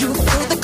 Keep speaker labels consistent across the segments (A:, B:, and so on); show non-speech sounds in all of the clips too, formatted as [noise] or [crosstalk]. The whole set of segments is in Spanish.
A: you.
B: Feel the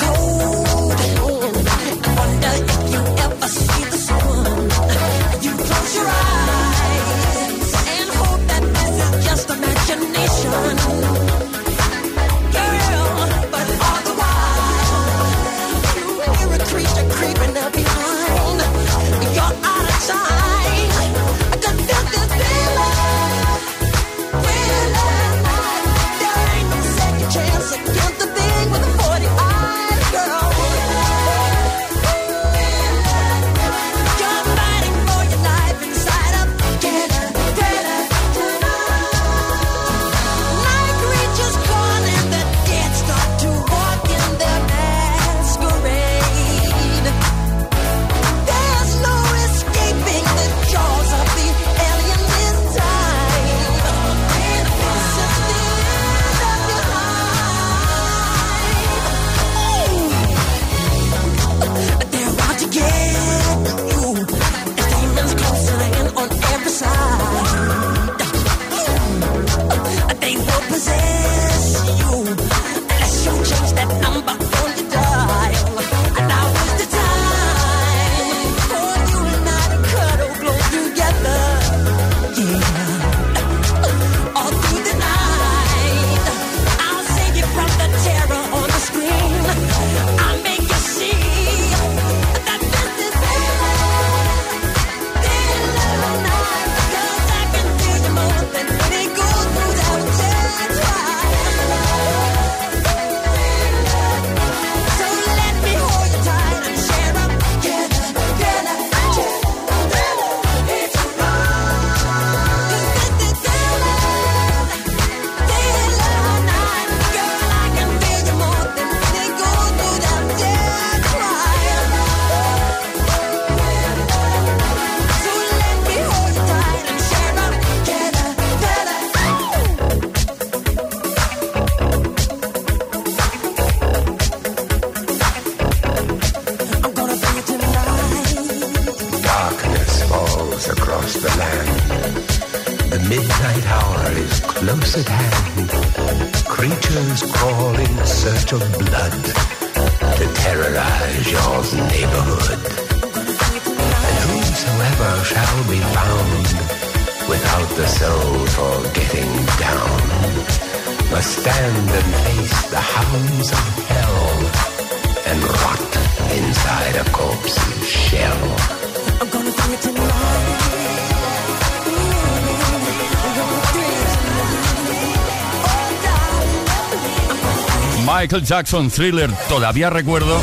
B: Michael Jackson Thriller, todavía recuerdo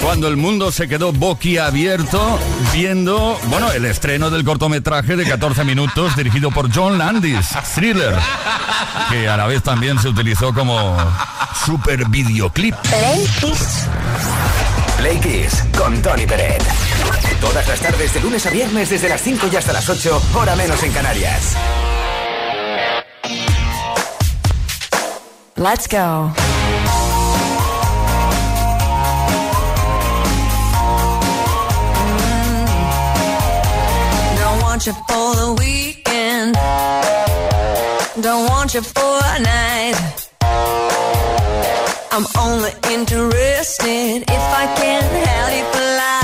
B: cuando el mundo se quedó boquiabierto viendo, bueno, el estreno del cortometraje de 14 minutos dirigido por John Landis, Thriller, que a la vez también se utilizó como super videoclip.
C: Play Kiss. Play Kiss con Tony Pérez. Todas las tardes de lunes a viernes desde las 5 y hasta las 8, hora menos en Canarias.
B: Let's go. Mm. Don't want you for the weekend. Don't want you for a night. I'm only interested if I can help you fly.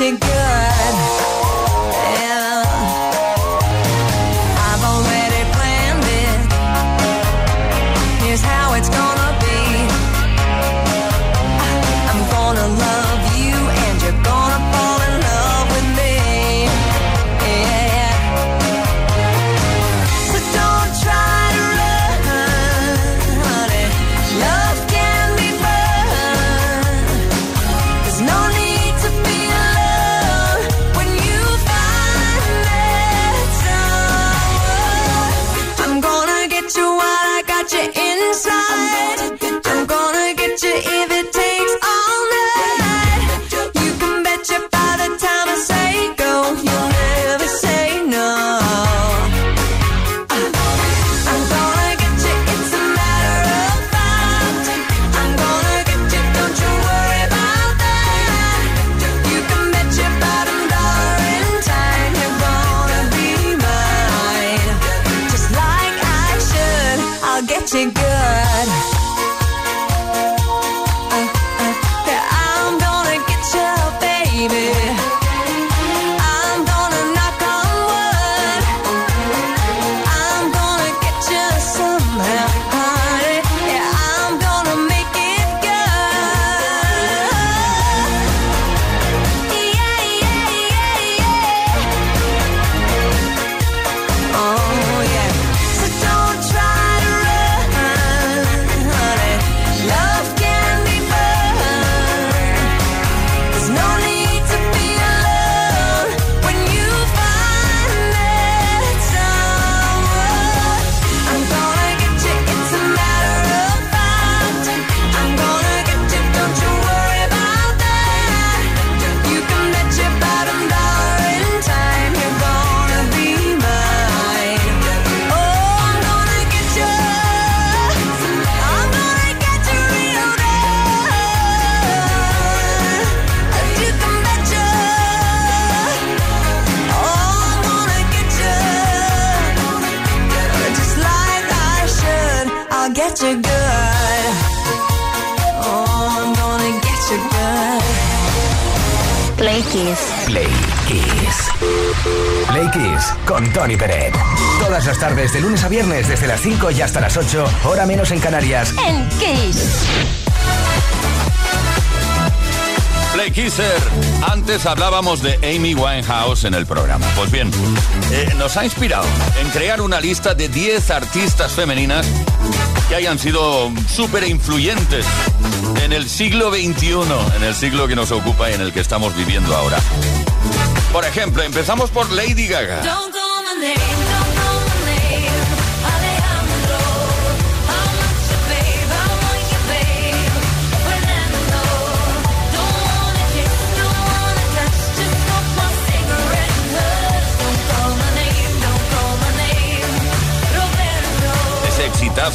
B: you good.
C: de lunes a viernes desde las 5 y hasta las 8, hora menos en Canarias.
D: En Kiss.
E: Play Kisser. Antes hablábamos de Amy Winehouse en el programa. Pues bien, eh, nos ha inspirado en crear una lista de 10 artistas femeninas que hayan sido súper influyentes en el siglo XXI, en el siglo que nos ocupa y en el que estamos viviendo ahora. Por ejemplo, empezamos por Lady Gaga.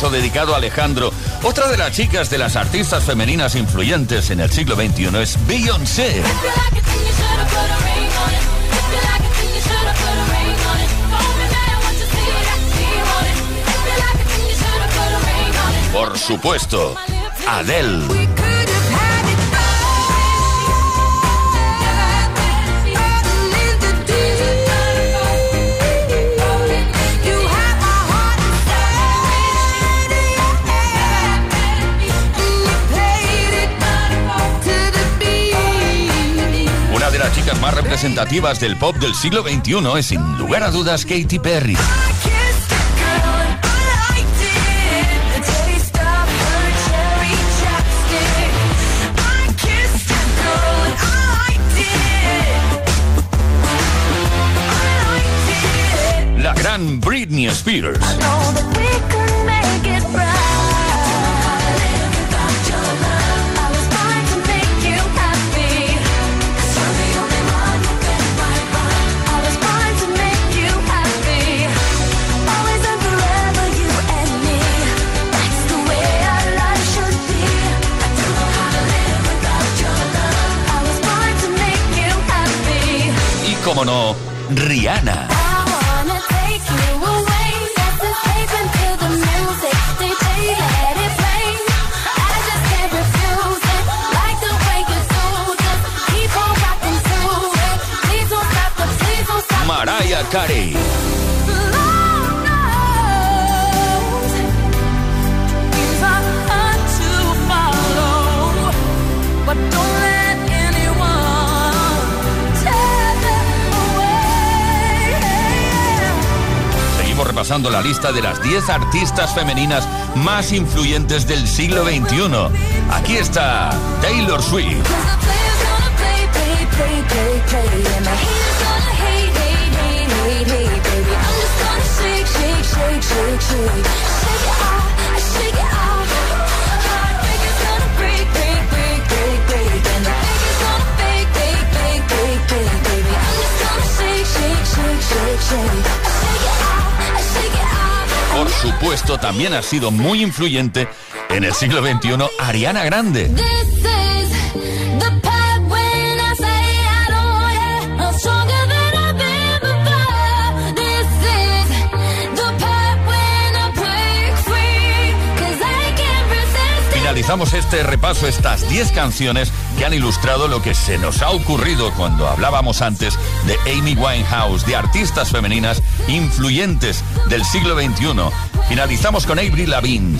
E: Dedicado a Alejandro. Otra de las chicas de las artistas femeninas influyentes en el siglo XXI es Beyoncé. Por supuesto, Adele. Chicas más representativas del pop del siglo XXI es sin lugar a dudas Katy Perry. La gran Britney Spears. Y como no, Rihanna. Mariah Carey. La lista de las 10 artistas femeninas más influyentes del siglo XXI. Aquí está Taylor Swift. Por supuesto, también ha sido muy influyente en el siglo XXI Ariana Grande. Finalizamos este repaso, estas 10 canciones que han ilustrado lo que se nos ha ocurrido cuando hablábamos antes de Amy Winehouse, de artistas femeninas influyentes del siglo XXI. Finalizamos con Avril Lavigne.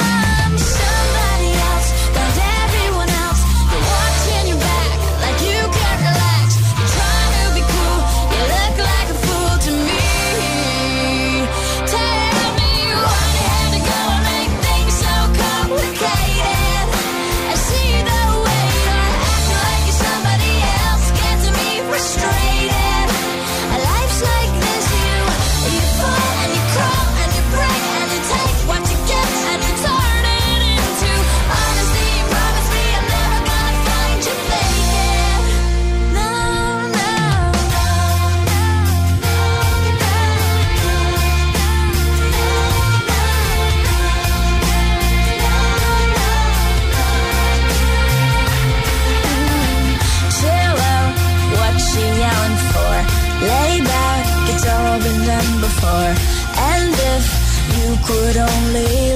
F: could only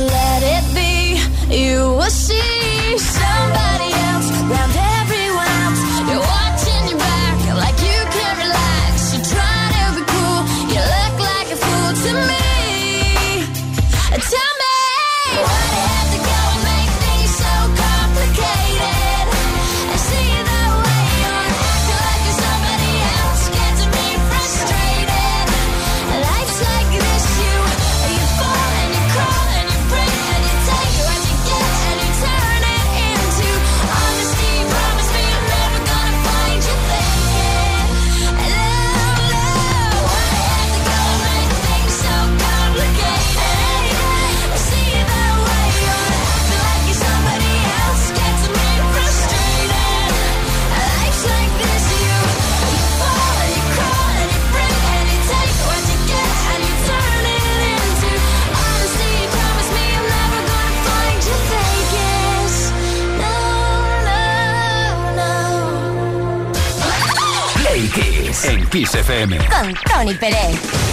A: Con Tony Pérez.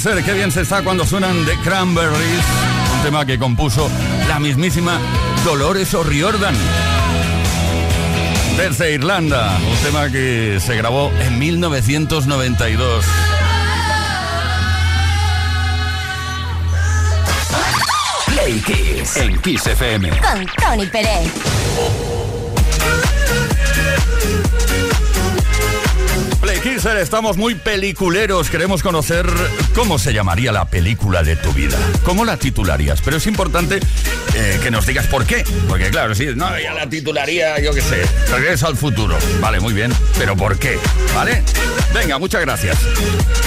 E: Kisser, qué bien se está cuando suenan The Cranberries, un tema que compuso la mismísima Dolores O'Riordan. Desde Irlanda, un tema que se grabó en 1992.
G: Play Kiss en Kiss FM.
A: Con Tony Pérez.
E: Play Kisser, estamos muy peliculeros. Queremos conocer cómo se llamaría la película de tu vida. ¿Cómo la titularías? Pero es importante eh, que nos digas por qué. Porque claro, sí, no, ya la titularía, yo qué sé, Regreso al futuro. Vale, muy bien. Pero ¿por qué? ¿Vale? Venga, muchas gracias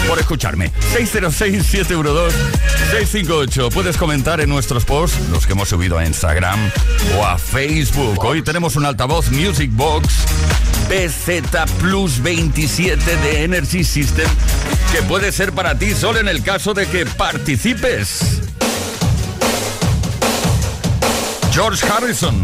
E: por escucharme. 606-712-658. Puedes comentar en nuestros posts, los que hemos subido a Instagram o a Facebook. Hoy tenemos un altavoz Music Box BZ Plus 27 de Energy System que puede ser para ti solo en el caso de que participes. George Harrison.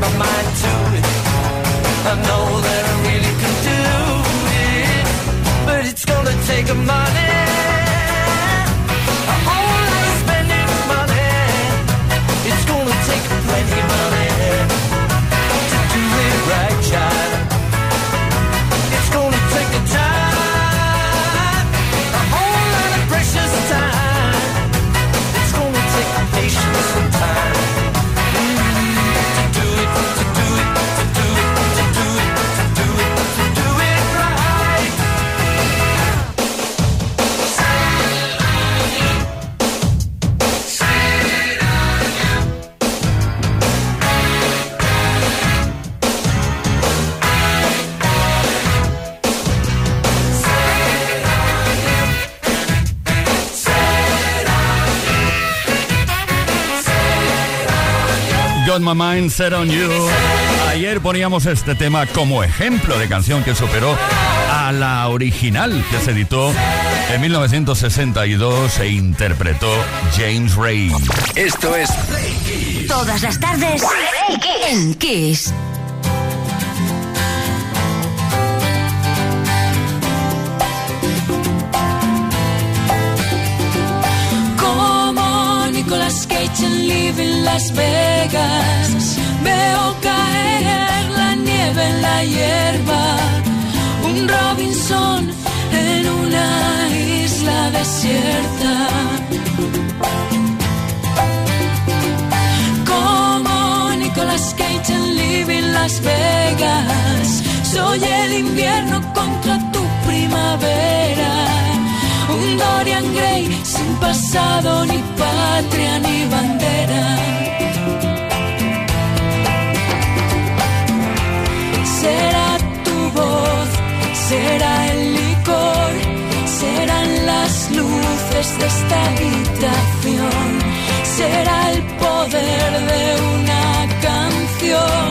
B: my mind to it. I know that I really can do it. But it's gonna take a money.
E: Got My Mind Set on You. Ayer poníamos este tema como ejemplo de canción que superó a la original que se editó en 1962 e interpretó James Ray.
G: Esto es Play Kiss.
A: Todas las tardes en Kiss.
F: Live in Las Vegas. Veo caer la nieve en la hierba. Un Robinson en una isla desierta. Como Nicolas Cage en Live in Las Vegas. Soy el invierno contra tu primavera. Un Dorian Gray pasado, ni patria, ni bandera. Será tu voz, será el licor, serán las luces de esta habitación, será el poder de una canción,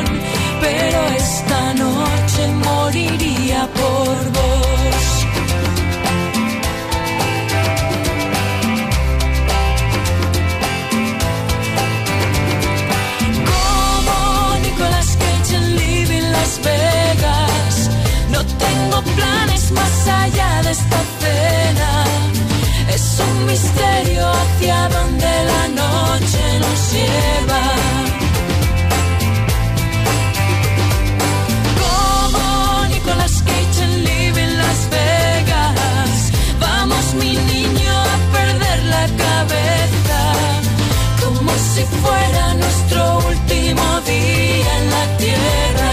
F: pero esta noche moriría por vos. Planes más allá de esta cena. Es un misterio hacia donde la noche nos lleva. Como Nicolas Cage en Live in Las Vegas. Vamos, mi niño, a perder la cabeza. Como si fuera nuestro último día en la tierra.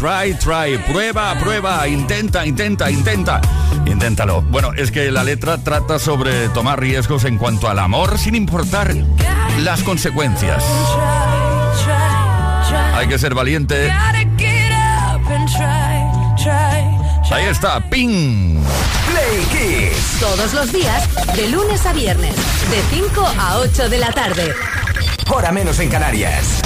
B: try, try,
E: prueba, prueba, intenta, intenta, intenta. Inténtalo. Bueno, es que la letra trata sobre tomar riesgos en cuanto al amor sin importar las consecuencias. Hay que ser valiente. Ahí está, ping.
C: Play Kiss.
H: Todos los días, de lunes a viernes, de 5 a 8 de la tarde.
C: Hora menos en Canarias.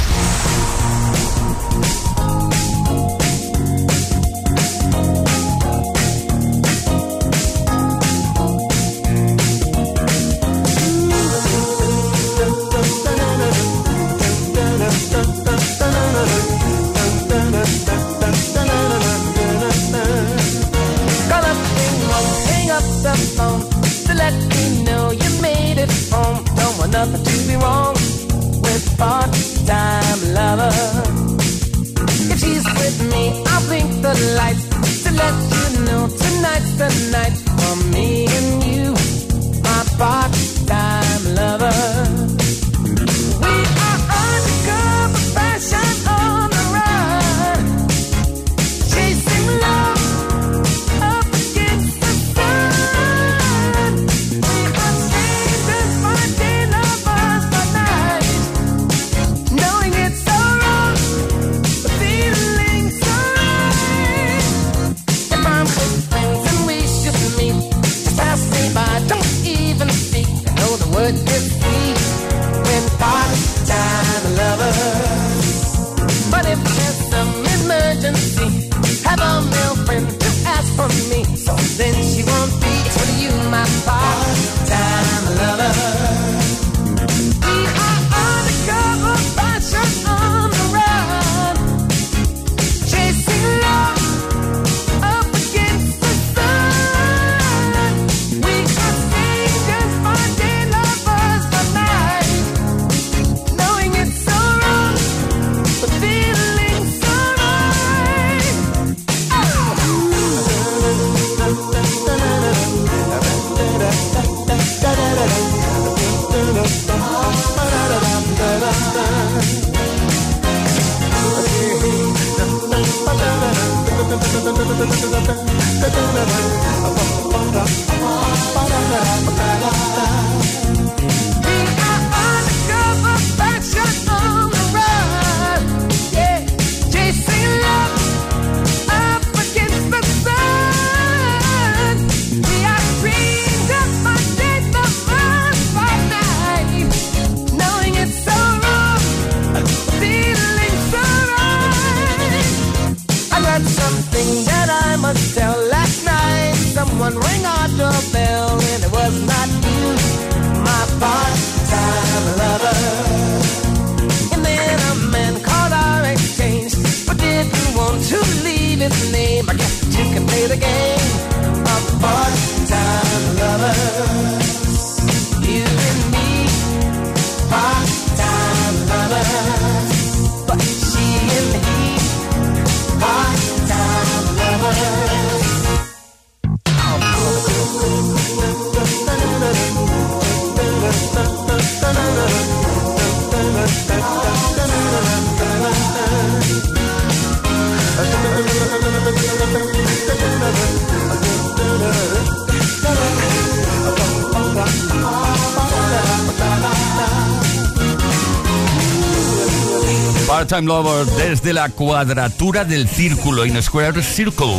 I: Part-Time Lover
E: desde la cuadratura del círculo, In Square Circle.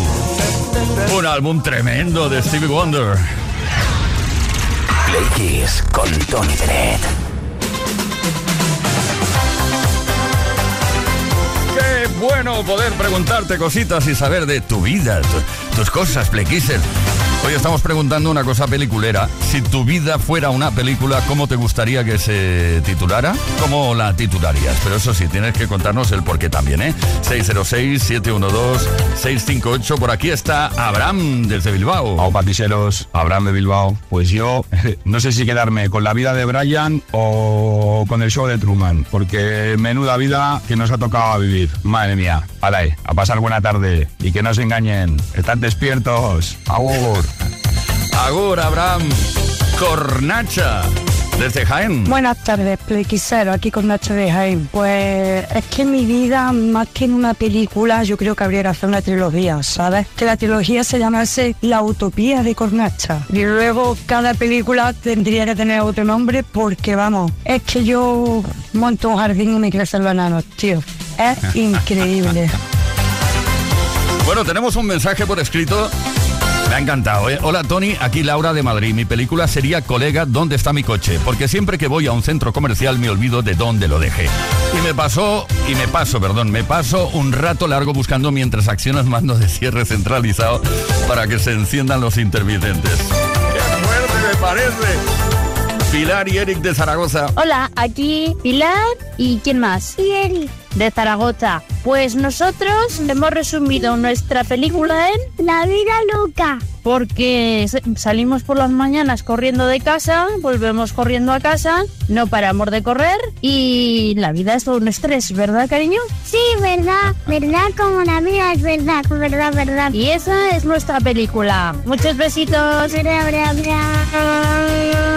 E: Un álbum tremendo de Stevie Wonder.
C: Play Kiss con Tony Bennett.
E: Qué bueno poder preguntarte cositas y saber de tu vida, tus cosas, Plequiser. Hoy estamos preguntando una cosa peliculera. Si tu vida fuera una película, ¿cómo te gustaría que se titulara? ¿Cómo la titularías? Pero eso sí, tienes que contarnos el porqué también, ¿eh? 606-712-658. Por aquí está Abraham desde Bilbao.
J: Au patiseros, Abraham de Bilbao. Pues yo [laughs] no sé si quedarme con la vida de Brian o con el show de Truman, porque menuda vida que nos ha tocado vivir. Madre mía, alay, a pasar buena tarde y que no se engañen. Están despiertos. Agur.
E: Agur, Abraham. Cornacha desde Jaén.
K: Buenas tardes, Plequisero, aquí con Nacho de Jaén. Pues es que mi vida, más que en una película, yo creo que habría que hacer una trilogía, ¿sabes? Que la trilogía se llamase La Utopía de Cornacha. Y luego cada película tendría que tener otro nombre porque, vamos, es que yo monto un jardín y me crecen bananos, tío. Es [laughs] increíble.
E: Bueno, tenemos un mensaje por escrito. Me ha encantado, ¿eh? Hola Tony, aquí Laura de Madrid. Mi película sería Colega, ¿dónde está mi coche? Porque siempre que voy a un centro comercial me olvido de dónde lo dejé. Y me pasó, y me paso, perdón, me paso un rato largo buscando mientras accionas mando de cierre centralizado para que se enciendan los intermitentes. ¡Qué fuerte me parece! Pilar y Eric de Zaragoza.
L: Hola, aquí Pilar y ¿quién más? Y Eric. De Zaragoza. Pues nosotros hemos resumido nuestra película en La vida loca. Porque salimos por las mañanas corriendo de casa, volvemos corriendo a casa, no paramos de correr y la vida es todo un estrés, ¿verdad, cariño?
M: Sí, verdad, verdad, como la vida es verdad, verdad, verdad.
L: Y esa es nuestra película. Muchos besitos.
M: Bra, bra, bra.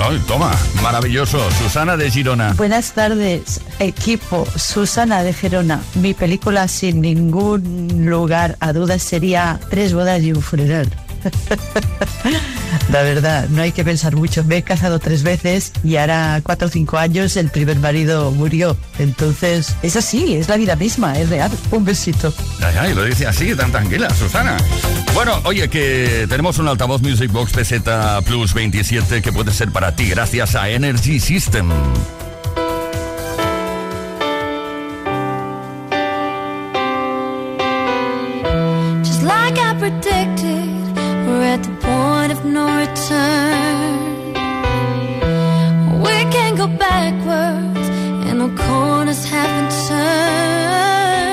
E: Ay, toma, maravilloso. Susana de Girona.
N: Buenas tardes, equipo. Susana de Gerona. Mi película sin ningún lugar a dudas sería Tres bodas y un funeral. [laughs] La verdad, no hay que pensar mucho. Me he casado tres veces y ahora cuatro o cinco años el primer marido murió. Entonces, es así, es la vida misma, es real. Un besito.
E: Ay, lo dice así, tan tranquila, Susana. Bueno, oye, que tenemos un altavoz Music Box PZ Plus 27 que puede ser para ti gracias a Energy System.
F: Return. We can't go backwards, and no corners have been turned.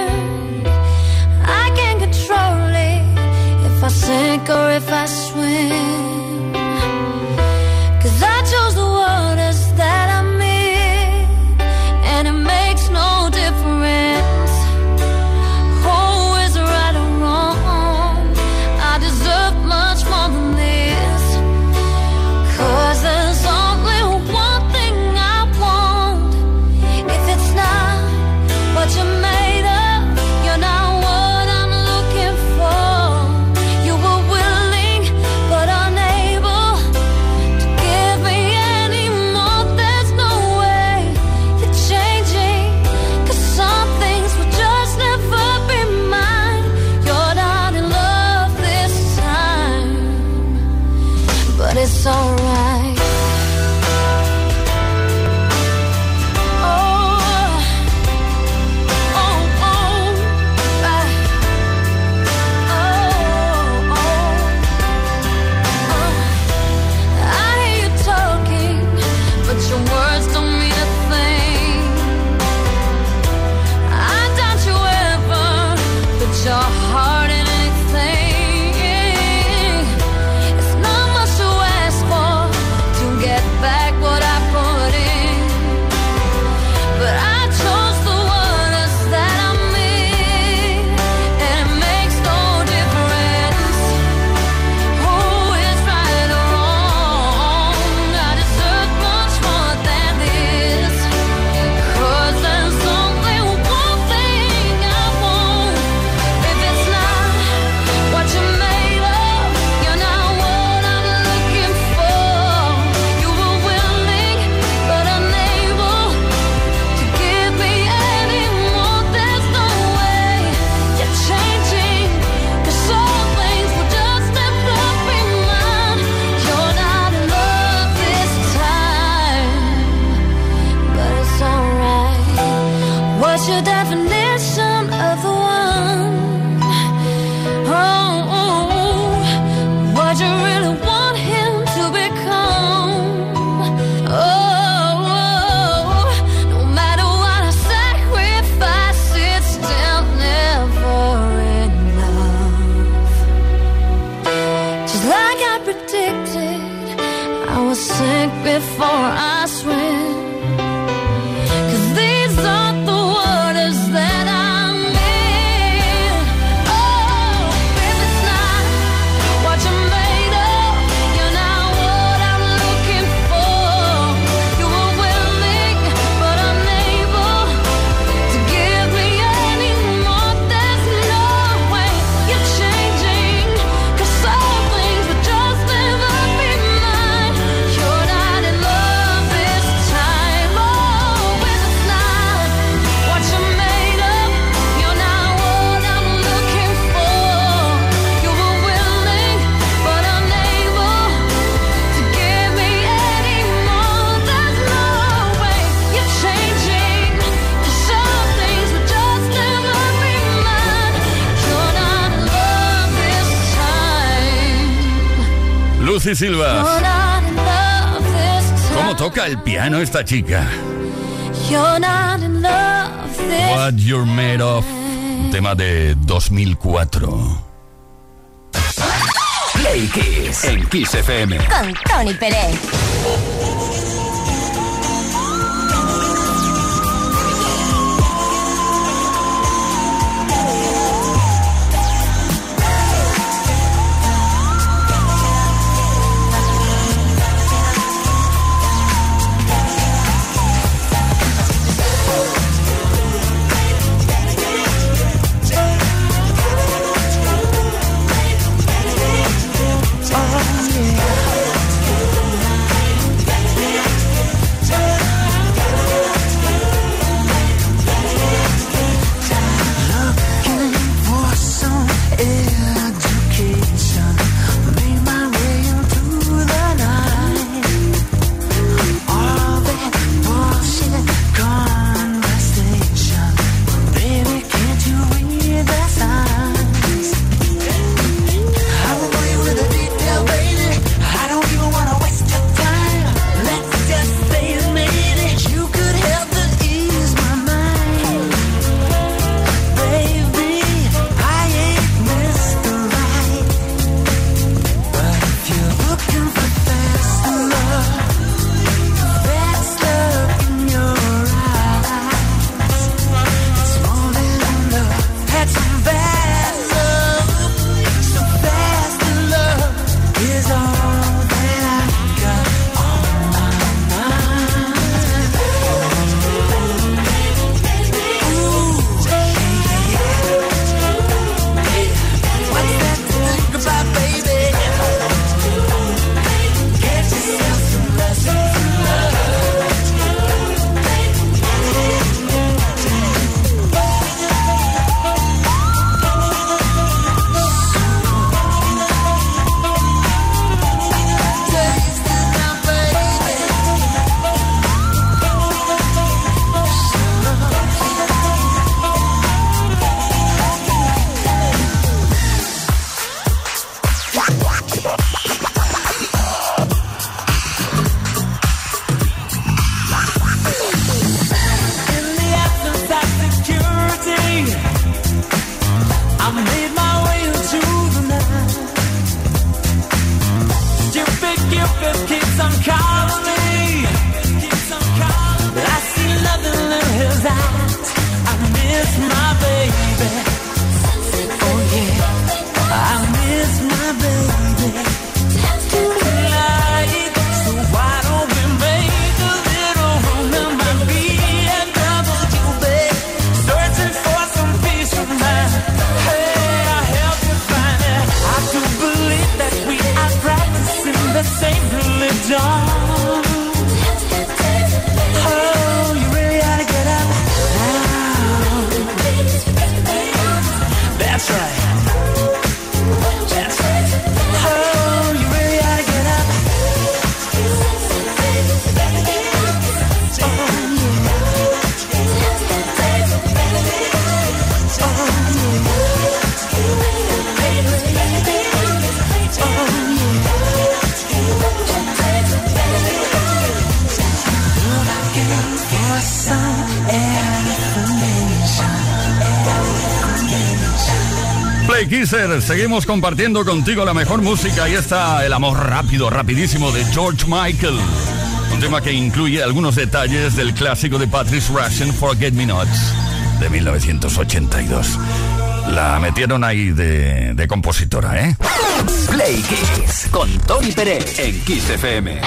F: I can't control it if I sink or if I swim.
E: Silva. ¿Cómo toca el piano esta chica? What You're Made Of, tema de 2004.
G: Play Kiss en Kiss FM.
B: Con Tony Pérez.
E: Seguimos compartiendo contigo la mejor música y está el amor rápido, rapidísimo de George Michael. Un tema que incluye algunos detalles del clásico de Patrice Russian, Forget Me Nots, de 1982. La metieron ahí de, de compositora, ¿eh?
G: Play Kiss con Tony Pérez en Kiss FM.